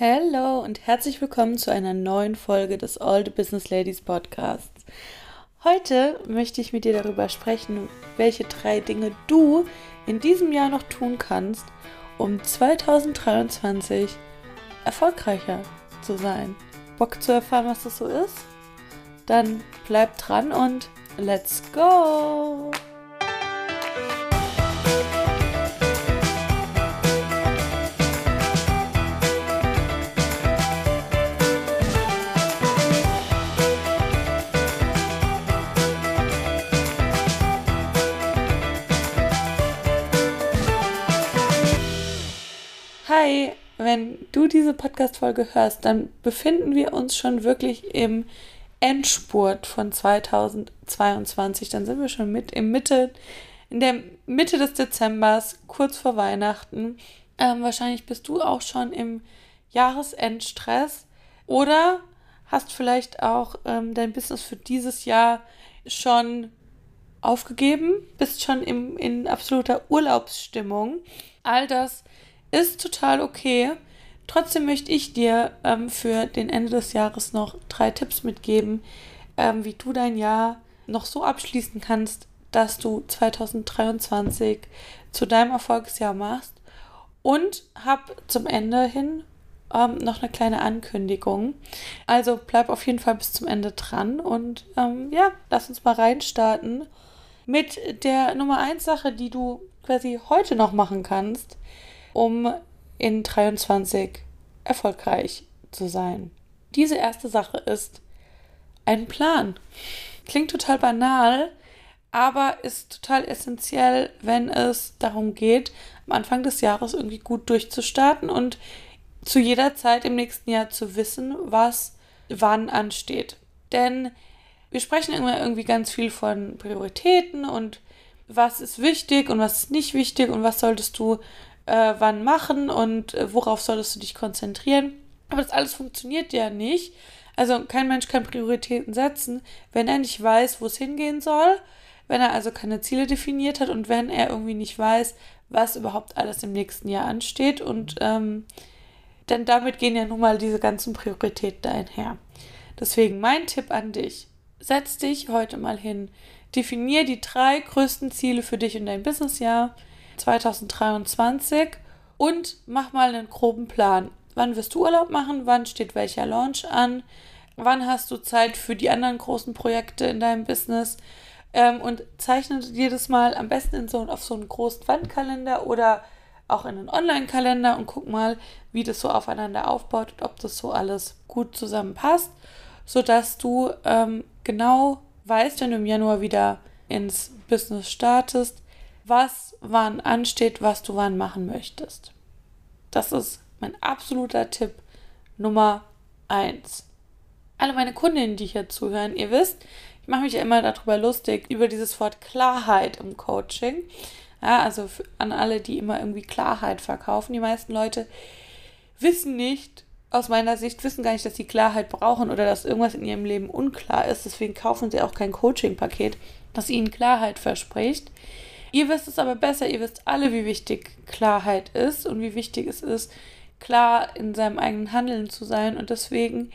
Hallo und herzlich willkommen zu einer neuen Folge des All the Business Ladies Podcasts. Heute möchte ich mit dir darüber sprechen, welche drei Dinge du in diesem Jahr noch tun kannst, um 2023 erfolgreicher zu sein. Bock zu erfahren, was das so ist? Dann bleib dran und let's go! Hi, wenn du diese Podcast-Folge hörst, dann befinden wir uns schon wirklich im Endspurt von 2022. Dann sind wir schon mit im Mitte, in der Mitte des Dezembers, kurz vor Weihnachten. Ähm, wahrscheinlich bist du auch schon im Jahresendstress oder hast vielleicht auch ähm, dein Business für dieses Jahr schon aufgegeben, bist schon im, in absoluter Urlaubsstimmung. All das ist total okay. Trotzdem möchte ich dir ähm, für den Ende des Jahres noch drei Tipps mitgeben, ähm, wie du dein Jahr noch so abschließen kannst, dass du 2023 zu deinem Erfolgsjahr machst. Und habe zum Ende hin ähm, noch eine kleine Ankündigung. Also bleib auf jeden Fall bis zum Ende dran und ähm, ja, lass uns mal reinstarten mit der Nummer 1 Sache, die du quasi heute noch machen kannst um in 23 erfolgreich zu sein. Diese erste Sache ist ein Plan. Klingt total banal, aber ist total essentiell, wenn es darum geht, am Anfang des Jahres irgendwie gut durchzustarten und zu jeder Zeit im nächsten Jahr zu wissen, was wann ansteht. Denn wir sprechen immer irgendwie ganz viel von Prioritäten und was ist wichtig und was ist nicht wichtig und was solltest du äh, wann machen und äh, worauf solltest du dich konzentrieren. Aber das alles funktioniert ja nicht. Also kein Mensch kann Prioritäten setzen, wenn er nicht weiß, wo es hingehen soll, wenn er also keine Ziele definiert hat und wenn er irgendwie nicht weiß, was überhaupt alles im nächsten Jahr ansteht. Und ähm, denn damit gehen ja nun mal diese ganzen Prioritäten einher. Deswegen mein Tipp an dich. Setz dich heute mal hin. Definier die drei größten Ziele für dich und dein Businessjahr. 2023 und mach mal einen groben Plan. Wann wirst du Urlaub machen? Wann steht welcher Launch an? Wann hast du Zeit für die anderen großen Projekte in deinem Business? Ähm, und zeichne das mal am besten in so, auf so einen großen Wandkalender oder auch in einen Online-Kalender und guck mal, wie das so aufeinander aufbaut und ob das so alles gut zusammenpasst, sodass du ähm, genau weißt, wenn du im Januar wieder ins Business startest, was wann ansteht, was du wann machen möchtest. Das ist mein absoluter Tipp Nummer eins. Alle meine Kundinnen, die hier zuhören, ihr wisst, ich mache mich ja immer darüber lustig, über dieses Wort Klarheit im Coaching. Ja, also an alle, die immer irgendwie Klarheit verkaufen. Die meisten Leute wissen nicht, aus meiner Sicht, wissen gar nicht, dass sie Klarheit brauchen oder dass irgendwas in ihrem Leben unklar ist. Deswegen kaufen sie auch kein Coaching-Paket, das ihnen Klarheit verspricht. Ihr wisst es aber besser, ihr wisst alle, wie wichtig Klarheit ist und wie wichtig es ist, klar in seinem eigenen Handeln zu sein. Und deswegen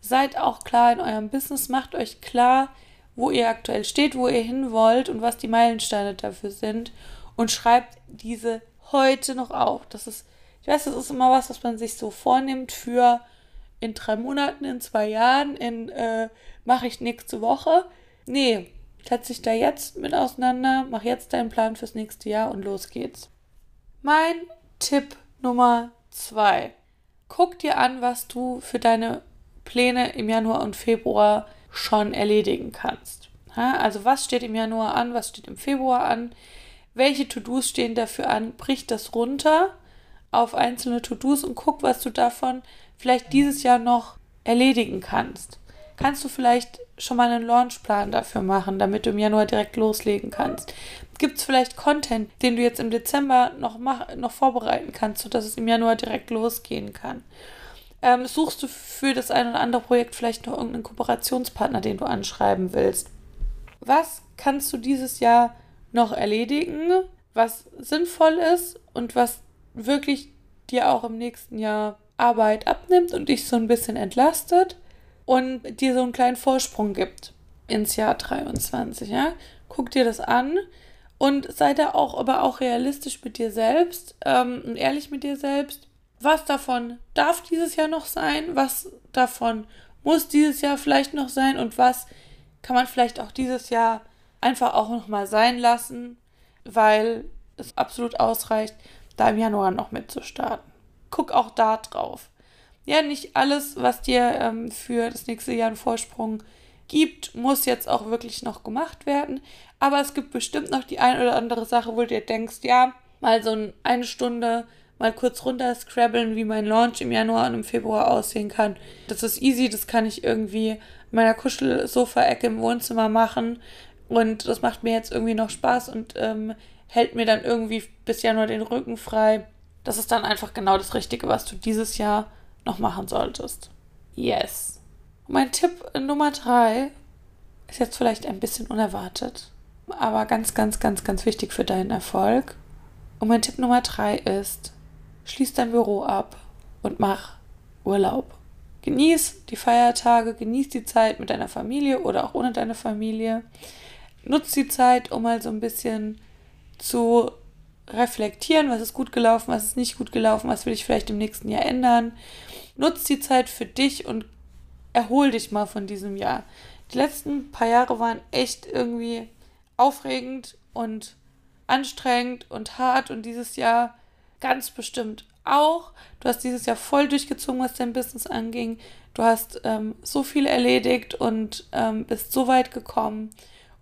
seid auch klar in eurem Business, macht euch klar, wo ihr aktuell steht, wo ihr hin wollt und was die Meilensteine dafür sind. Und schreibt diese heute noch auf. Das ist, ich weiß, das ist immer was, was man sich so vornimmt für in drei Monaten, in zwei Jahren, in äh, mache ich nächste Woche. Nee, Setz dich da jetzt mit auseinander, mach jetzt deinen Plan fürs nächste Jahr und los geht's. Mein Tipp Nummer zwei. Guck dir an, was du für deine Pläne im Januar und Februar schon erledigen kannst. Also was steht im Januar an, was steht im Februar an, welche To-Dos stehen dafür an, brich das runter auf einzelne To-Dos und guck, was du davon vielleicht dieses Jahr noch erledigen kannst kannst du vielleicht schon mal einen Launchplan dafür machen, damit du im Januar direkt loslegen kannst. Gibt es vielleicht Content, den du jetzt im Dezember noch, mach, noch vorbereiten kannst, sodass es im Januar direkt losgehen kann? Ähm, suchst du für das ein oder andere Projekt vielleicht noch irgendeinen Kooperationspartner, den du anschreiben willst? Was kannst du dieses Jahr noch erledigen, was sinnvoll ist und was wirklich dir auch im nächsten Jahr Arbeit abnimmt und dich so ein bisschen entlastet und dir so einen kleinen Vorsprung gibt ins Jahr 23, ja? Guck dir das an und sei da auch, aber auch realistisch mit dir selbst ähm, und ehrlich mit dir selbst. Was davon darf dieses Jahr noch sein? Was davon muss dieses Jahr vielleicht noch sein? Und was kann man vielleicht auch dieses Jahr einfach auch noch mal sein lassen, weil es absolut ausreicht, da im Januar noch mitzustarten. Guck auch da drauf. Ja, nicht alles, was dir ähm, für das nächste Jahr einen Vorsprung gibt, muss jetzt auch wirklich noch gemacht werden. Aber es gibt bestimmt noch die ein oder andere Sache, wo du dir denkst, ja, mal so eine Stunde mal kurz runter scrabbeln, wie mein Launch im Januar und im Februar aussehen kann. Das ist easy, das kann ich irgendwie in meiner Kuschelsofa-Ecke im Wohnzimmer machen. Und das macht mir jetzt irgendwie noch Spaß und ähm, hält mir dann irgendwie bis Januar den Rücken frei. Das ist dann einfach genau das Richtige, was du dieses Jahr noch machen solltest. Yes. Mein Tipp Nummer drei ist jetzt vielleicht ein bisschen unerwartet, aber ganz, ganz, ganz, ganz wichtig für deinen Erfolg. Und mein Tipp Nummer drei ist, schließ dein Büro ab und mach Urlaub. Genieß die Feiertage, genieß die Zeit mit deiner Familie oder auch ohne deine Familie. Nutz die Zeit, um mal so ein bisschen zu reflektieren, was ist gut gelaufen, was ist nicht gut gelaufen, was will ich vielleicht im nächsten Jahr ändern. Nutz die Zeit für dich und erhol dich mal von diesem Jahr. Die letzten paar Jahre waren echt irgendwie aufregend und anstrengend und hart und dieses Jahr ganz bestimmt auch. Du hast dieses Jahr voll durchgezogen, was dein Business anging. Du hast ähm, so viel erledigt und ähm, bist so weit gekommen.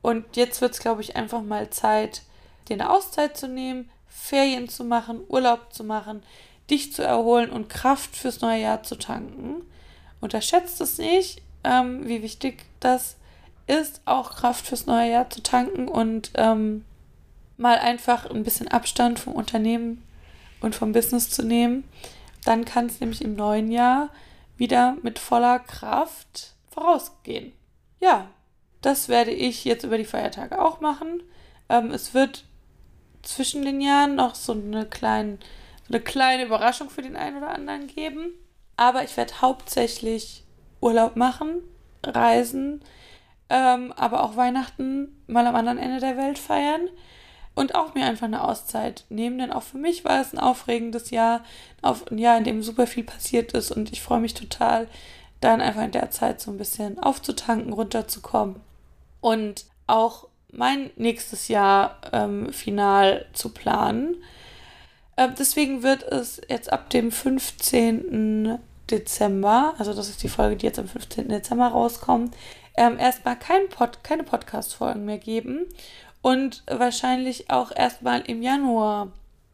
Und jetzt wird es, glaube ich, einfach mal Zeit, dir eine Auszeit zu nehmen, Ferien zu machen, Urlaub zu machen, dich zu erholen und Kraft fürs neue Jahr zu tanken. Unterschätzt es nicht, ähm, wie wichtig das ist, auch Kraft fürs neue Jahr zu tanken und ähm, mal einfach ein bisschen Abstand vom Unternehmen und vom Business zu nehmen. Dann kann es nämlich im neuen Jahr wieder mit voller Kraft vorausgehen. Ja, das werde ich jetzt über die Feiertage auch machen. Ähm, es wird zwischen den Jahren noch so eine, klein, so eine kleine Überraschung für den einen oder anderen geben. Aber ich werde hauptsächlich Urlaub machen, reisen, ähm, aber auch Weihnachten mal am anderen Ende der Welt feiern und auch mir einfach eine Auszeit nehmen, denn auch für mich war es ein aufregendes Jahr, ein Jahr, in dem super viel passiert ist. Und ich freue mich total, dann einfach in der Zeit so ein bisschen aufzutanken, runterzukommen. Und auch mein nächstes Jahr ähm, final zu planen. Äh, deswegen wird es jetzt ab dem 15. Dezember, also das ist die Folge, die jetzt am 15. Dezember rauskommt, ähm, erstmal kein Pod, keine Podcast-Folgen mehr geben und wahrscheinlich auch erstmal im Januar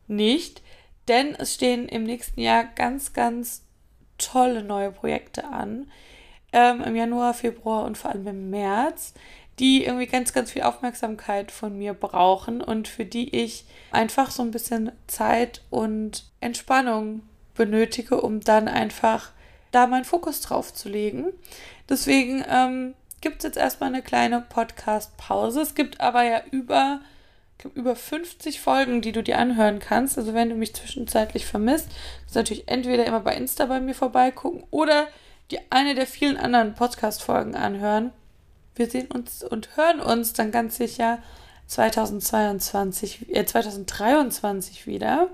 nicht, denn es stehen im nächsten Jahr ganz, ganz tolle neue Projekte an. Ähm, Im Januar, Februar und vor allem im März, die irgendwie ganz, ganz viel Aufmerksamkeit von mir brauchen und für die ich einfach so ein bisschen Zeit und Entspannung benötige, um dann einfach da meinen Fokus drauf zu legen. Deswegen ähm, gibt es jetzt erstmal eine kleine Podcast-Pause. Es gibt aber ja über, über 50 Folgen, die du dir anhören kannst. Also wenn du mich zwischenzeitlich vermisst, du natürlich entweder immer bei Insta bei mir vorbeigucken oder die eine der vielen anderen Podcast-Folgen anhören. Wir sehen uns und hören uns dann ganz sicher 2022, äh, 2023 wieder.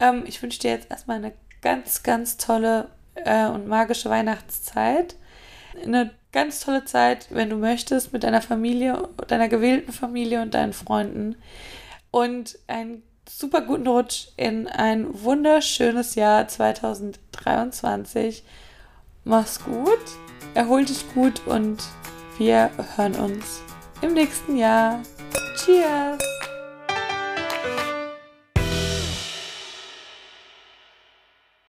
Ähm, ich wünsche dir jetzt erstmal eine ganz, ganz tolle äh, und magische Weihnachtszeit. Eine ganz tolle Zeit, wenn du möchtest, mit deiner Familie, deiner gewählten Familie und deinen Freunden. Und einen super guten Rutsch in ein wunderschönes Jahr 2023. Mach's gut, erhol dich gut und wir hören uns im nächsten Jahr. Cheers!